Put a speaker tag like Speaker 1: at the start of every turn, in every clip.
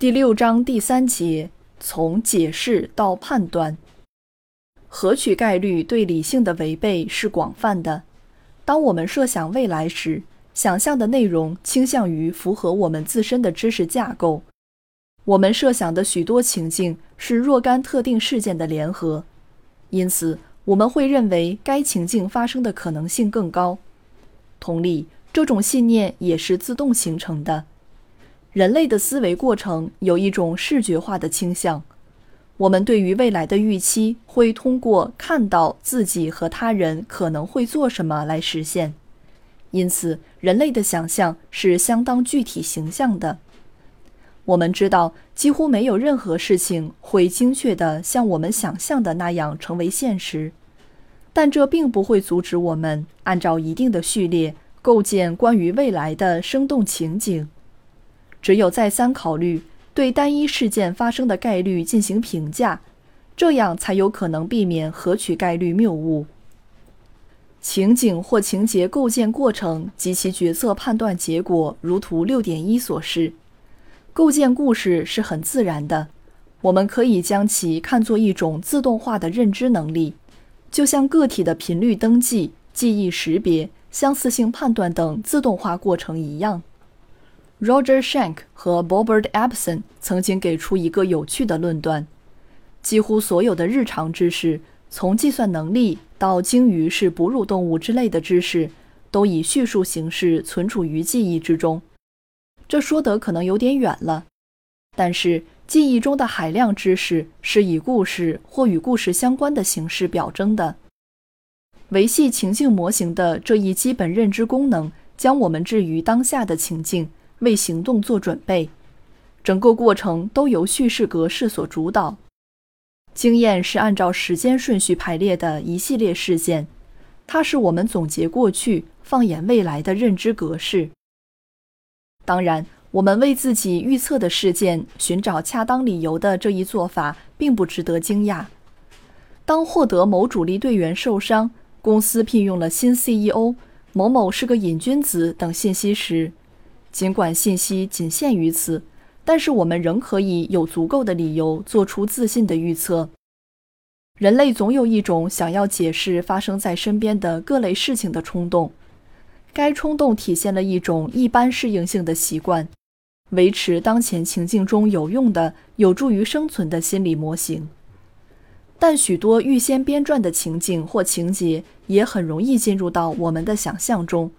Speaker 1: 第六章第三节：从解释到判断。合取概率对理性的违背是广泛的。当我们设想未来时，想象的内容倾向于符合我们自身的知识架构。我们设想的许多情境是若干特定事件的联合，因此我们会认为该情境发生的可能性更高。同理，这种信念也是自动形成的。人类的思维过程有一种视觉化的倾向，我们对于未来的预期会通过看到自己和他人可能会做什么来实现。因此，人类的想象是相当具体形象的。我们知道，几乎没有任何事情会精确地像我们想象的那样成为现实，但这并不会阻止我们按照一定的序列构建关于未来的生动情景。只有再三考虑，对单一事件发生的概率进行评价，这样才有可能避免合取概率谬误。情景或情节构建过程及其决策判断结果，如图六点一所示。构建故事是很自然的，我们可以将其看作一种自动化的认知能力，就像个体的频率登记、记忆识别、相似性判断等自动化过程一样。Roger Shank 和 Bobbert e b s o n 曾经给出一个有趣的论断：几乎所有的日常知识，从计算能力到鲸鱼是哺乳动物之类的知识，都以叙述形式存储于记忆之中。这说得可能有点远了，但是记忆中的海量知识是以故事或与故事相关的形式表征的。维系情境模型的这一基本认知功能，将我们置于当下的情境。为行动做准备，整个过程都由叙事格式所主导。经验是按照时间顺序排列的一系列事件，它是我们总结过去、放眼未来的认知格式。当然，我们为自己预测的事件寻找恰当理由的这一做法并不值得惊讶。当获得某主力队员受伤、公司聘用了新 CEO、某某是个瘾君子等信息时，尽管信息仅限于此，但是我们仍可以有足够的理由做出自信的预测。人类总有一种想要解释发生在身边的各类事情的冲动，该冲动体现了一种一般适应性的习惯，维持当前情境中有用的、有助于生存的心理模型。但许多预先编撰的情境或情节也很容易进入到我们的想象中。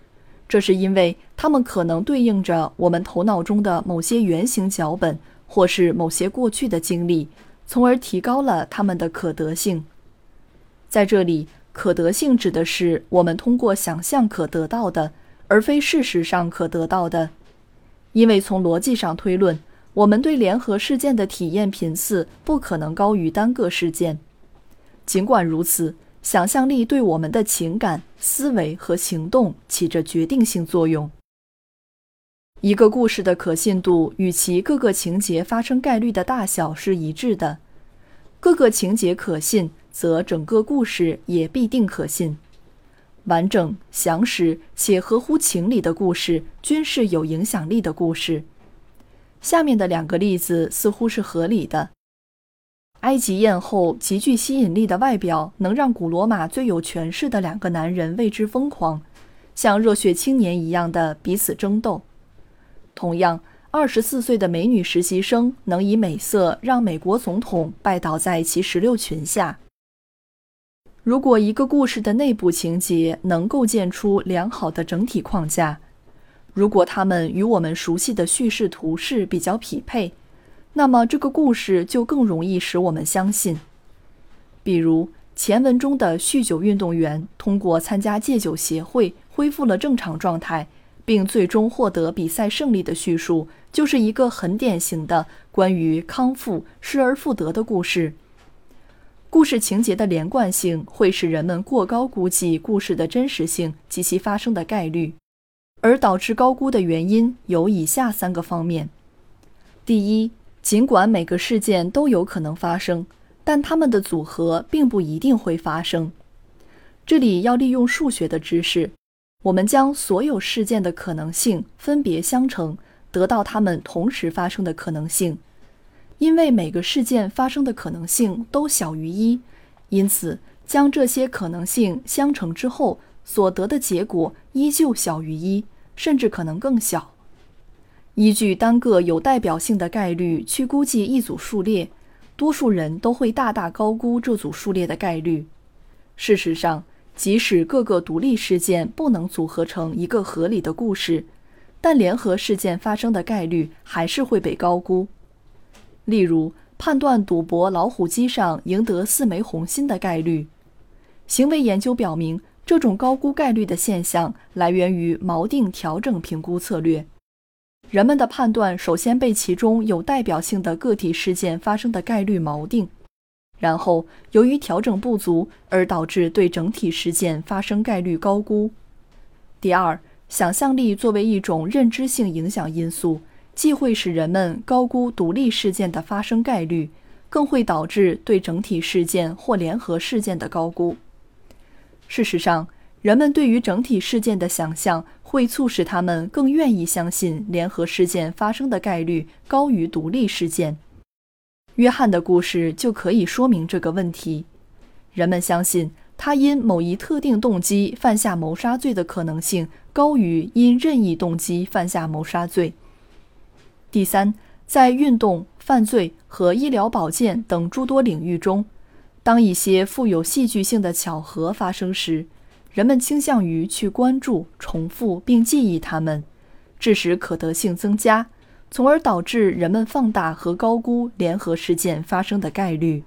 Speaker 1: 这是因为它们可能对应着我们头脑中的某些原型脚本，或是某些过去的经历，从而提高了它们的可得性。在这里，可得性指的是我们通过想象可得到的，而非事实上可得到的。因为从逻辑上推论，我们对联合事件的体验频次不可能高于单个事件。尽管如此。想象力对我们的情感、思维和行动起着决定性作用。一个故事的可信度与其各个情节发生概率的大小是一致的。各个情节可信，则整个故事也必定可信。完整、详实且合乎情理的故事均是有影响力的故事。下面的两个例子似乎是合理的。埃及艳后极具吸引力的外表，能让古罗马最有权势的两个男人为之疯狂，像热血青年一样的彼此争斗。同样，二十四岁的美女实习生能以美色让美国总统拜倒在其石榴裙下。如果一个故事的内部情节能构建出良好的整体框架，如果它们与我们熟悉的叙事图式比较匹配。那么这个故事就更容易使我们相信。比如前文中的酗酒运动员通过参加戒酒协会恢复了正常状态，并最终获得比赛胜利的叙述，就是一个很典型的关于康复、失而复得的故事。故事情节的连贯性会使人们过高估计故事的真实性及其发生的概率，而导致高估的原因有以下三个方面：第一，尽管每个事件都有可能发生，但它们的组合并不一定会发生。这里要利用数学的知识，我们将所有事件的可能性分别相乘，得到它们同时发生的可能性。因为每个事件发生的可能性都小于一，因此将这些可能性相乘之后所得的结果依旧小于一，甚至可能更小。依据单个有代表性的概率去估计一组数列，多数人都会大大高估这组数列的概率。事实上，即使各个独立事件不能组合成一个合理的故事，但联合事件发生的概率还是会被高估。例如，判断赌博老虎机上赢得四枚红心的概率。行为研究表明，这种高估概率的现象来源于锚定调整评估策略。人们的判断首先被其中有代表性的个体事件发生的概率锚定，然后由于调整不足而导致对整体事件发生概率高估。第二，想象力作为一种认知性影响因素。既会使人们高估独立事件的发生概率，更会导致对整体事件或联合事件的高估。事实上，人们对于整体事件的想象会促使他们更愿意相信联合事件发生的概率高于独立事件。约翰的故事就可以说明这个问题。人们相信他因某一特定动机犯下谋杀罪的可能性高于因任意动机犯下谋杀罪。第三，在运动、犯罪和医疗保健等诸多领域中，当一些富有戏剧性的巧合发生时，人们倾向于去关注、重复并记忆它们，致使可得性增加，从而导致人们放大和高估联合事件发生的概率。